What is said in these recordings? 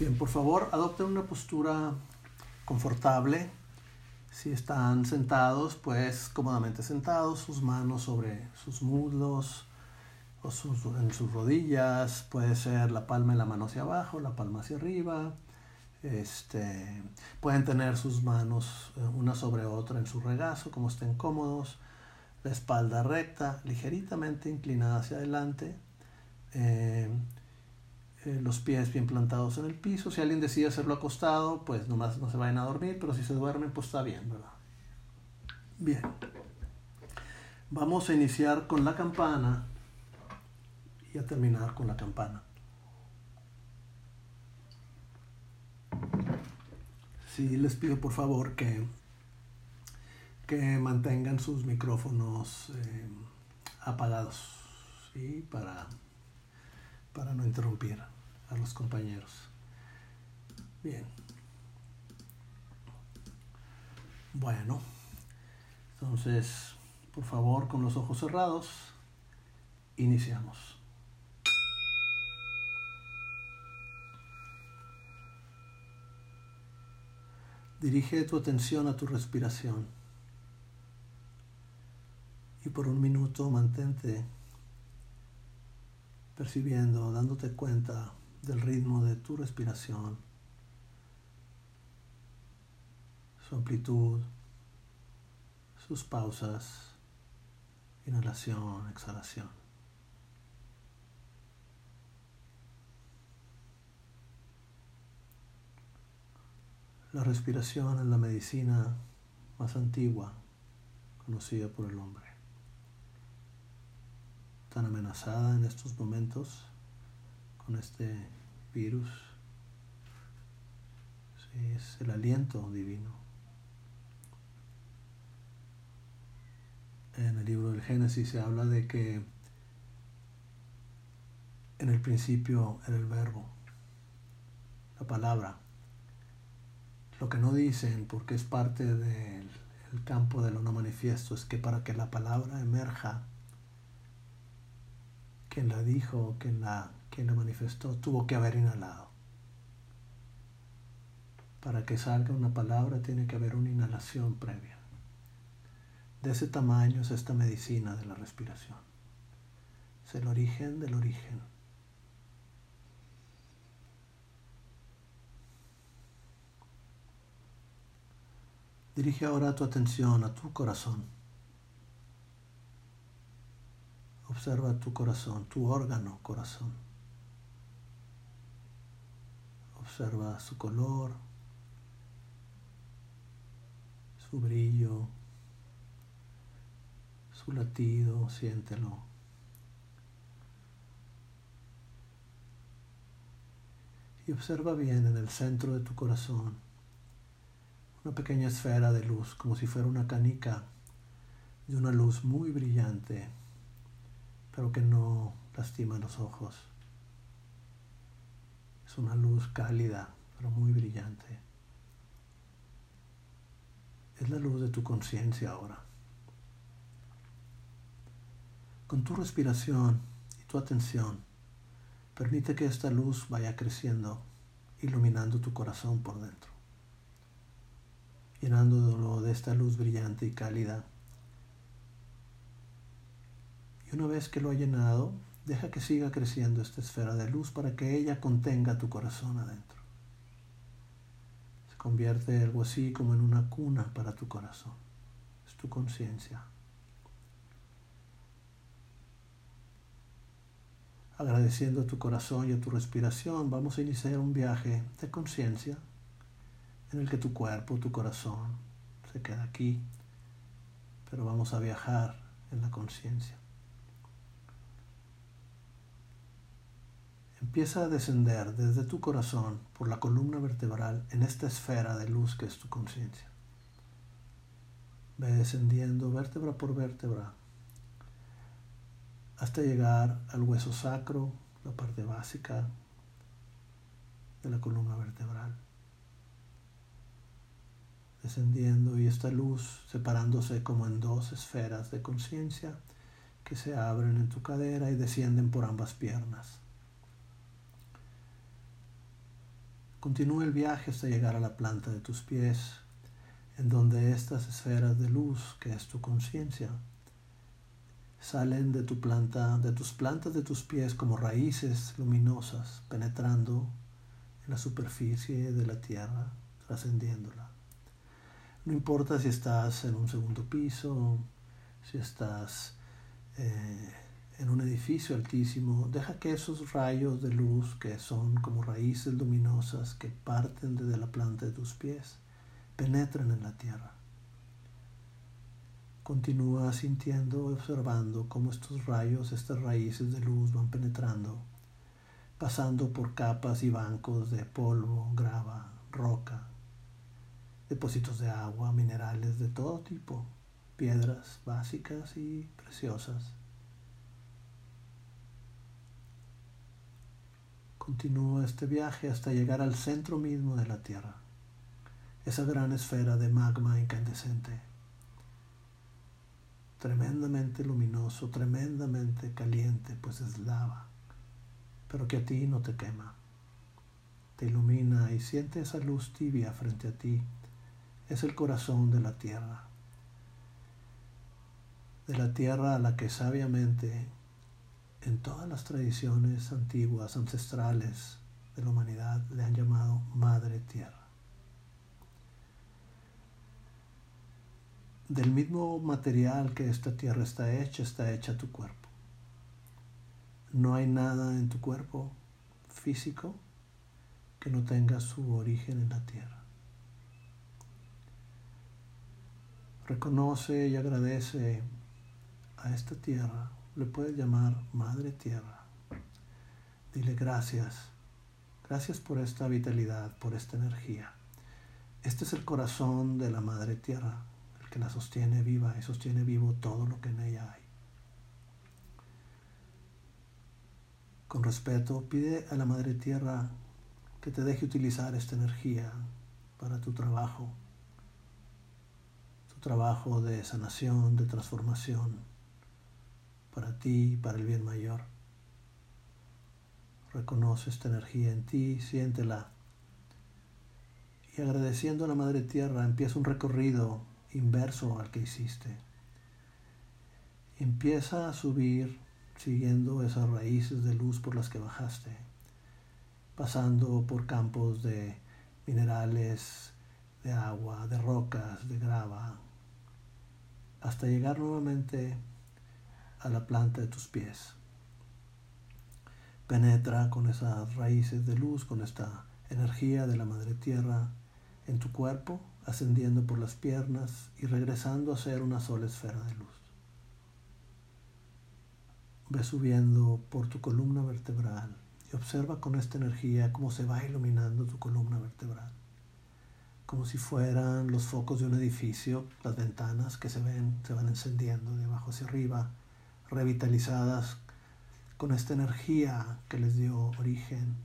Bien, por favor, adopten una postura confortable. Si están sentados, pues cómodamente sentados, sus manos sobre sus muslos o en sus rodillas. Puede ser la palma de la mano hacia abajo, la palma hacia arriba. Este, pueden tener sus manos eh, una sobre otra en su regazo, como estén cómodos. La espalda recta, ligeramente inclinada hacia adelante. Eh, eh, los pies bien plantados en el piso. Si alguien decide hacerlo acostado, pues nomás no se vayan a dormir, pero si se duermen, pues está bien, ¿verdad? Bien. Vamos a iniciar con la campana y a terminar con la campana. Sí, les pido por favor que, que mantengan sus micrófonos eh, apagados, ¿sí? Para para no interrumpir a los compañeros. Bien. Bueno, entonces, por favor, con los ojos cerrados, iniciamos. Dirige tu atención a tu respiración y por un minuto mantente percibiendo, dándote cuenta del ritmo de tu respiración, su amplitud, sus pausas, inhalación, exhalación. La respiración es la medicina más antigua conocida por el hombre tan amenazada en estos momentos con este virus. es el aliento divino. En el libro del Génesis se habla de que en el principio era el verbo, la palabra. Lo que no dicen, porque es parte del campo de lo no manifiesto, es que para que la palabra emerja quien la dijo, quien la, manifestó, tuvo que haber inhalado. Para que salga una palabra tiene que haber una inhalación previa. De ese tamaño es esta medicina de la respiración. Es el origen del origen. Dirige ahora tu atención a tu corazón. Observa tu corazón, tu órgano corazón. Observa su color, su brillo, su latido, siéntelo. Y observa bien en el centro de tu corazón una pequeña esfera de luz, como si fuera una canica de una luz muy brillante pero que no lastima los ojos. Es una luz cálida, pero muy brillante. Es la luz de tu conciencia ahora. Con tu respiración y tu atención, permite que esta luz vaya creciendo, iluminando tu corazón por dentro, llenándolo de esta luz brillante y cálida y una vez que lo ha llenado, deja que siga creciendo esta esfera de luz para que ella contenga tu corazón adentro. Se convierte algo así como en una cuna para tu corazón. Es tu conciencia. Agradeciendo a tu corazón y a tu respiración, vamos a iniciar un viaje de conciencia en el que tu cuerpo, tu corazón, se queda aquí, pero vamos a viajar en la conciencia. Empieza a descender desde tu corazón por la columna vertebral en esta esfera de luz que es tu conciencia. Ve descendiendo vértebra por vértebra hasta llegar al hueso sacro, la parte básica de la columna vertebral. Descendiendo y esta luz separándose como en dos esferas de conciencia que se abren en tu cadera y descienden por ambas piernas Continúa el viaje hasta llegar a la planta de tus pies, en donde estas esferas de luz, que es tu conciencia, salen de tu planta, de tus plantas de tus pies como raíces luminosas, penetrando en la superficie de la tierra, trascendiéndola. No importa si estás en un segundo piso, si estás eh, altísimo, deja que esos rayos de luz que son como raíces luminosas que parten desde la planta de tus pies, penetren en la tierra. Continúa sintiendo, observando cómo estos rayos, estas raíces de luz van penetrando, pasando por capas y bancos de polvo, grava, roca, depósitos de agua, minerales de todo tipo, piedras básicas y preciosas. Continúa este viaje hasta llegar al centro mismo de la Tierra, esa gran esfera de magma incandescente tremendamente luminoso, tremendamente caliente, pues es lava, pero que a ti no te quema. Te ilumina y siente esa luz tibia frente a ti. Es el corazón de la tierra. De la tierra a la que sabiamente en todas las tradiciones antiguas, ancestrales de la humanidad, le han llamado Madre Tierra. del mismo material que esta tierra está hecha, está hecha tu cuerpo. No hay nada en tu cuerpo físico que no tenga su origen en la tierra. Reconoce y agradece a esta tierra, le puedes llamar Madre Tierra. Dile gracias, gracias por esta vitalidad, por esta energía. Este es el corazón de la Madre Tierra que la sostiene viva y sostiene vivo todo lo que en ella hay. Con respeto, pide a la Madre Tierra que te deje utilizar esta energía para tu trabajo, tu trabajo de sanación, de transformación, para ti, para el bien mayor. Reconoce esta energía en ti, siéntela. Y agradeciendo a la Madre Tierra, empieza un recorrido inverso al que hiciste. Empieza a subir siguiendo esas raíces de luz por las que bajaste, pasando por campos de minerales, de agua, de rocas, de grava, hasta llegar nuevamente a la planta de tus pies. Penetra con esas raíces de luz, con esta energía de la Madre Tierra en tu cuerpo ascendiendo por las piernas y regresando a ser una sola esfera de luz. Ve subiendo por tu columna vertebral y observa con esta energía cómo se va iluminando tu columna vertebral. Como si fueran los focos de un edificio, las ventanas que se ven, se van encendiendo de abajo hacia arriba, revitalizadas con esta energía que les dio origen.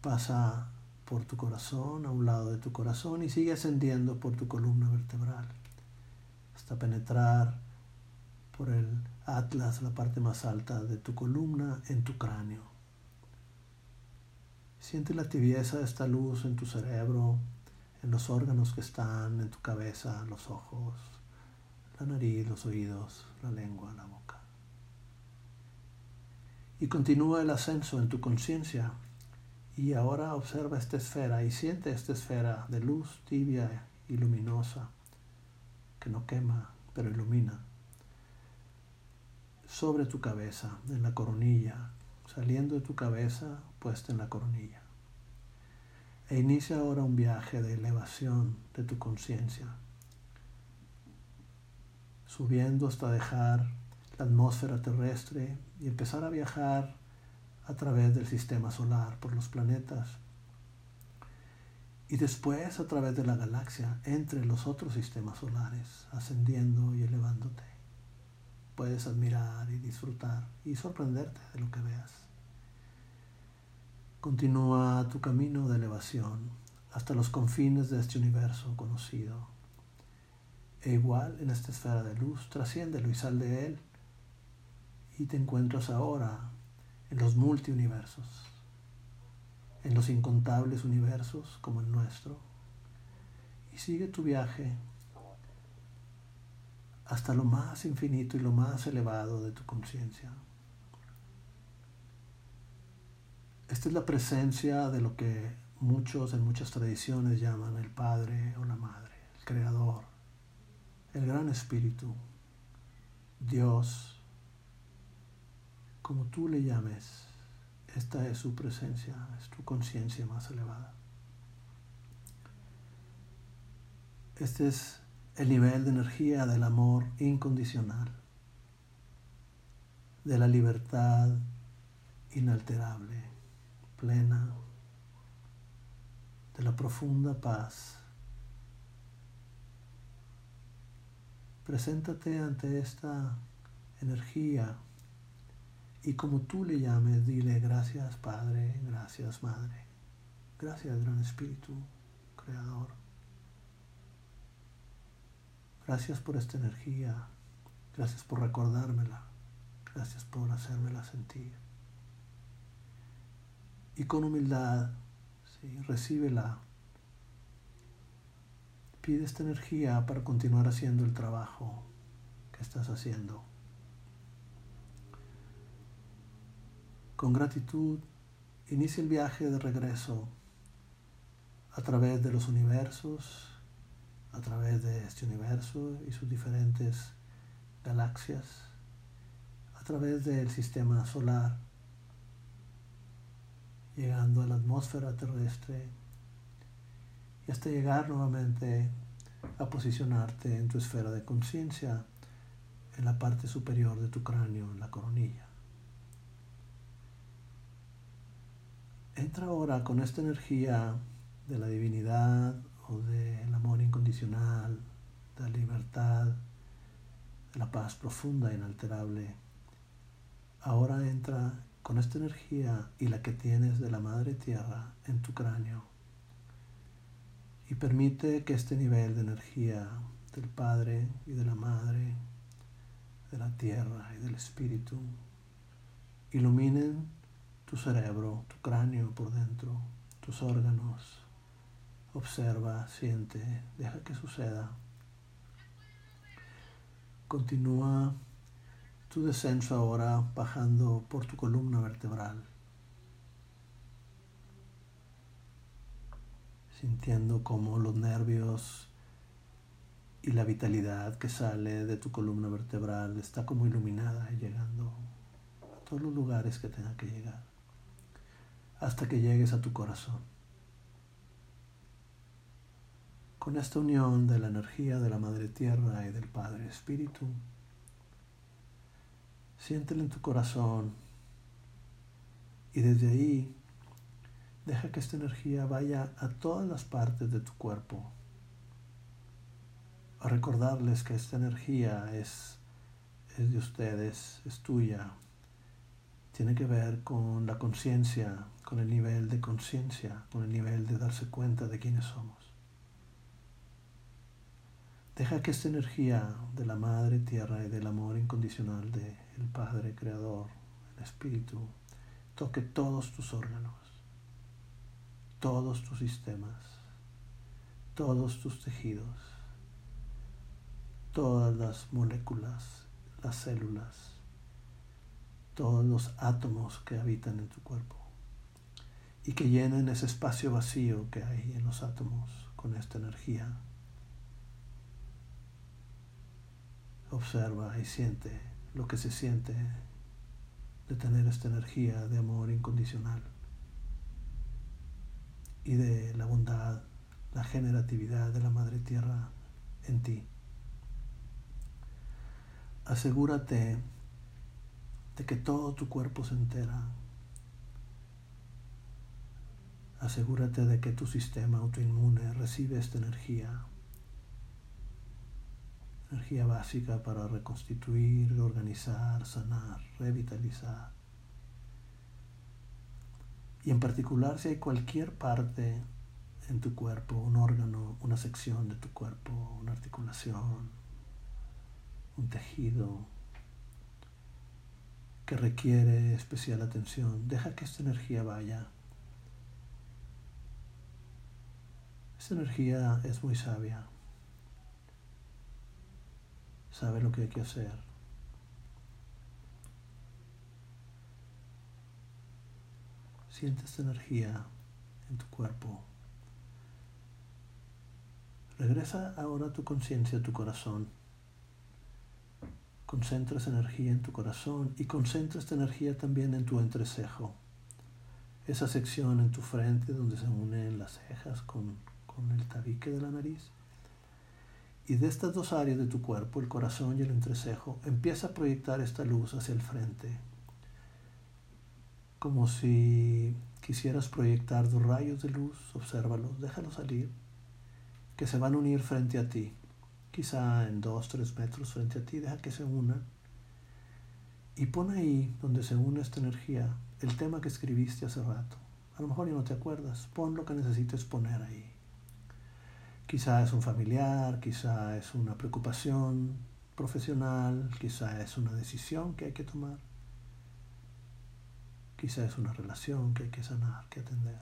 Pasa por tu corazón, a un lado de tu corazón y sigue ascendiendo por tu columna vertebral hasta penetrar por el atlas, la parte más alta de tu columna, en tu cráneo. Siente la tibieza de esta luz en tu cerebro, en los órganos que están en tu cabeza, los ojos, la nariz, los oídos, la lengua, la boca. Y continúa el ascenso en tu conciencia y ahora observa esta esfera y siente esta esfera de luz tibia y luminosa que no quema, pero ilumina. Sobre tu cabeza, en la coronilla, saliendo de tu cabeza, puesta en la coronilla. E inicia ahora un viaje de elevación de tu conciencia, subiendo hasta dejar la atmósfera terrestre y empezar a viajar a través del sistema solar, por los planetas, y después a través de la galaxia, entre los otros sistemas solares, ascendiendo y elevándote. Puedes admirar y disfrutar y sorprenderte de lo que veas. Continúa tu camino de elevación hasta los confines de este universo conocido. E igual en esta esfera de luz, trasciéndelo y sal de él. Y te encuentras ahora en los multiuniversos, en los incontables universos como el nuestro y sigue tu viaje hasta lo más infinito y lo más elevado de tu conciencia. Esta es la presencia de lo que muchos en muchas tradiciones llaman el Padre o la Madre, el Creador, el Gran Espíritu, Dios, como tú le llames, esta es su presencia, es tu conciencia más elevada. Este es el nivel de energía del amor incondicional, de la libertad inalterable, plena, de la profunda paz. Preséntate ante esta energía y como tú le llames, dile gracias Padre, gracias Madre, gracias Gran Espíritu, Creador. Gracias por esta energía, gracias por recordármela, gracias por hacérmela sentir. Y con humildad, ¿sí? Pide esta energía para continuar haciendo el trabajo que estás haciendo. Con gratitud, inicia el viaje de regreso a través de los universos, a través de este universo y sus diferentes galaxias, a través del sistema solar, llegando a la atmósfera terrestre y hasta llegar nuevamente a posicionarte en tu esfera de conciencia, en la parte superior de tu cráneo, en la coronilla. Entra ahora con esta energía de la divinidad o del amor incondicional, de la libertad, de la paz profunda e inalterable. Ahora entra con esta energía y la que tienes de la Madre Tierra en tu cráneo y permite que este nivel de energía del Padre y de la Madre, de la Tierra y del Espíritu iluminen tu cerebro, tu cráneo por dentro, tus órganos. Observa, siente, deja que suceda. Continúa tu descenso ahora bajando por tu columna vertebral, sintiendo como los nervios y la vitalidad que sale de tu columna vertebral está como iluminada y llegando a todos los lugares que tenga que llegar hasta que llegues a tu corazón. Con esta unión de la energía de la Madre Tierra y del Padre Espíritu, siéntela en tu corazón y desde ahí deja que esta energía vaya a todas las partes de tu cuerpo. A recordarles que esta energía es, es de ustedes, es tuya, tiene que ver con la conciencia, con el nivel de conciencia, con el nivel de darse cuenta de quiénes somos. Deja que esta energía de la Madre Tierra y del amor incondicional del Padre Creador, el Espíritu, toque todos tus órganos, todos tus sistemas, todos tus tejidos, todas las moléculas, las células, todos los átomos que habitan en tu cuerpo y que llenen ese espacio vacío que hay en los átomos con esta energía. Observa y siente lo que se siente de tener esta energía de amor incondicional y de la bondad, la generatividad de la Madre Tierra en ti. Asegúrate de que todo tu cuerpo se entera. Asegúrate de que tu sistema autoinmune recibe esta energía, energía básica para reconstituir, organizar, sanar, revitalizar. Y en particular si hay cualquier parte en tu cuerpo, un órgano, una sección de tu cuerpo, una articulación, un tejido, que requiere especial atención. Deja que esta energía vaya Esta energía es muy sabia. Sabe lo que hay que hacer. Siente esta energía en tu cuerpo. Regresa ahora tu conciencia a tu corazón. Concentra esa energía en tu corazón y concentra esta energía también en tu entrecejo. Esa sección en tu frente donde se unen las cejas con, con el tabique de la nariz. Y de estas dos áreas de tu cuerpo, el corazón y el entrecejo, empieza a proyectar esta luz hacia el frente. Como si quisieras proyectar dos rayos de luz, obsérvalos, déjalos salir, que se van a unir frente a ti, quizá en dos, tres metros frente a ti, deja que se unan. Y pon ahí, donde se une esta energía, el tema que escribiste hace rato. A lo mejor ya no te acuerdas, pon lo que necesites poner ahí. Quizá es un familiar, quizá es una preocupación profesional, quizá es una decisión que hay que tomar, quizá es una relación que hay que sanar, que atender.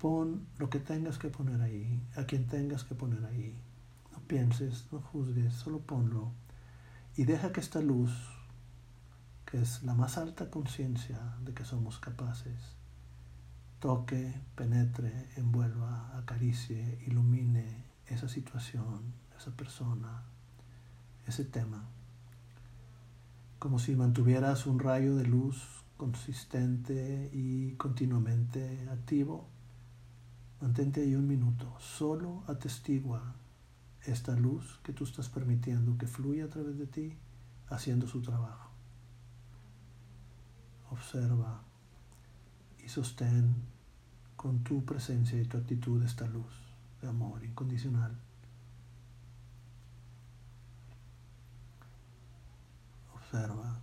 Pon lo que tengas que poner ahí, a quien tengas que poner ahí. No pienses, no juzgues, solo ponlo. Y deja que esta luz, que es la más alta conciencia de que somos capaces, toque, penetre, envuelva, acaricie, ilumine esa situación, esa persona, ese tema. Como si mantuvieras un rayo de luz consistente y continuamente activo. Mantente ahí un minuto, solo atestigua esta luz que tú estás permitiendo que fluya a través de ti, haciendo su trabajo. Observa y sostén con tu presencia y tu actitud esta luz de amor incondicional. Observa.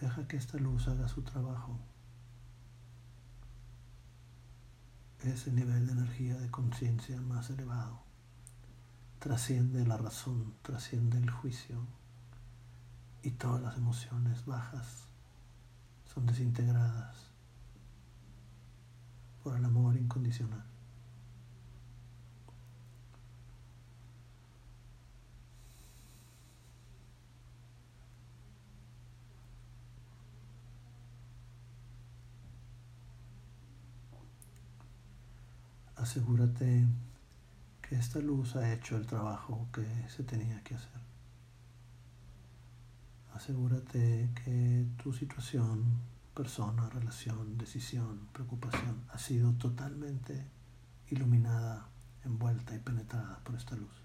Deja que esta luz haga su trabajo. Ese nivel de energía de conciencia más elevado trasciende la razón, trasciende el juicio y todas las emociones bajas son desintegradas por el amor incondicional. Asegúrate que esta luz ha hecho el trabajo que se tenía que hacer asegúrate que tu situación, persona, relación, decisión, preocupación ha sido totalmente iluminada, envuelta y penetrada por esta luz.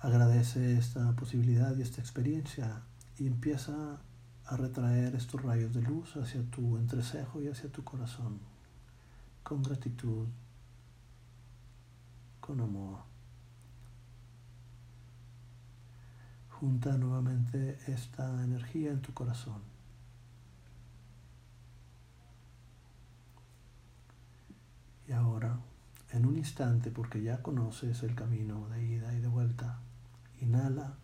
Agradece esta posibilidad y esta experiencia y empieza a retraer estos rayos de luz hacia tu entrecejo y hacia tu corazón con gratitud, con amor. Junta nuevamente esta energía en tu corazón. Y ahora, en un instante, porque ya conoces el camino de ida y de vuelta, inhala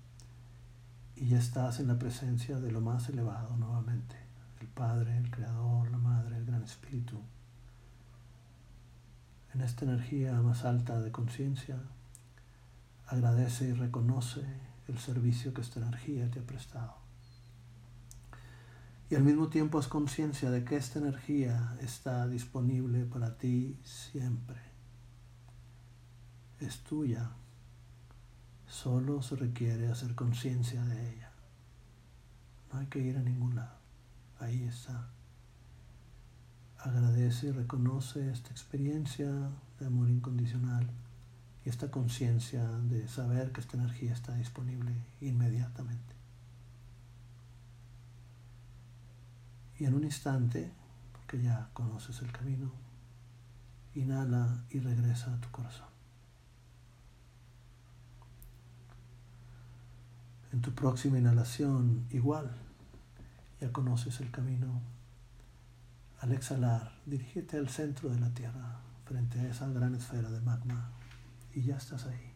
y ya estás en la presencia de lo más elevado nuevamente, el Padre, el Creador, la Madre, el Gran Espíritu. En esta energía más alta de conciencia, agradece y reconoce el servicio que esta energía te ha prestado. Y al mismo tiempo es conciencia de que esta energía está disponible para ti siempre. Es tuya. Solo se requiere hacer conciencia de ella. No hay que ir a ningún lado. Ahí está. Agradece y reconoce esta experiencia de amor incondicional y esta conciencia de saber que esta energía está disponible inmediatamente. Y en un instante, porque ya conoces el camino, inhala y regresa a tu corazón. En tu próxima inhalación, igual, ya conoces el camino. Al exhalar, dirígete al centro de la Tierra, frente a esa gran esfera de magma y ya estás ahí.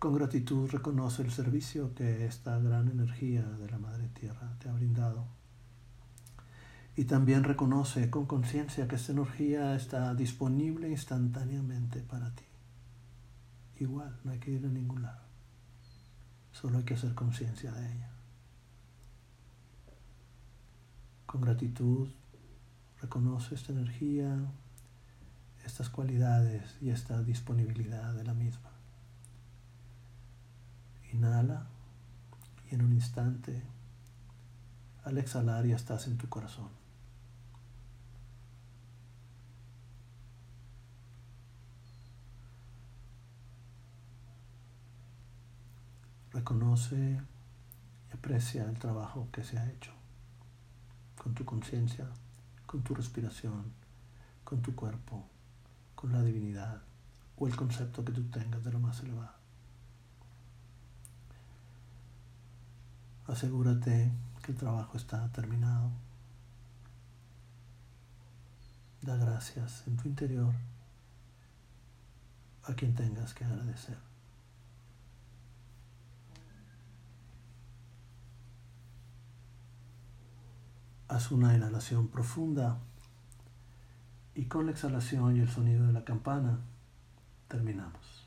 Con gratitud reconoce el servicio que esta gran energía de la Madre Tierra te ha brindado. Y también reconoce con conciencia que esta energía está disponible instantáneamente para ti. Igual, no hay que ir a ningún lado. Solo hay que hacer conciencia de ella. Con gratitud reconoce esta energía, estas cualidades y esta disponibilidad de la misma. Inhala y en un instante, al exhalar ya estás en tu corazón. Reconoce y aprecia el trabajo que se ha hecho con tu conciencia, con tu respiración, con tu cuerpo, con la divinidad o el concepto que tú tengas de lo más elevado. Asegúrate que el trabajo está terminado. Da gracias en tu interior a quien tengas que agradecer. Haz una inhalación profunda y con la exhalación y el sonido de la campana terminamos.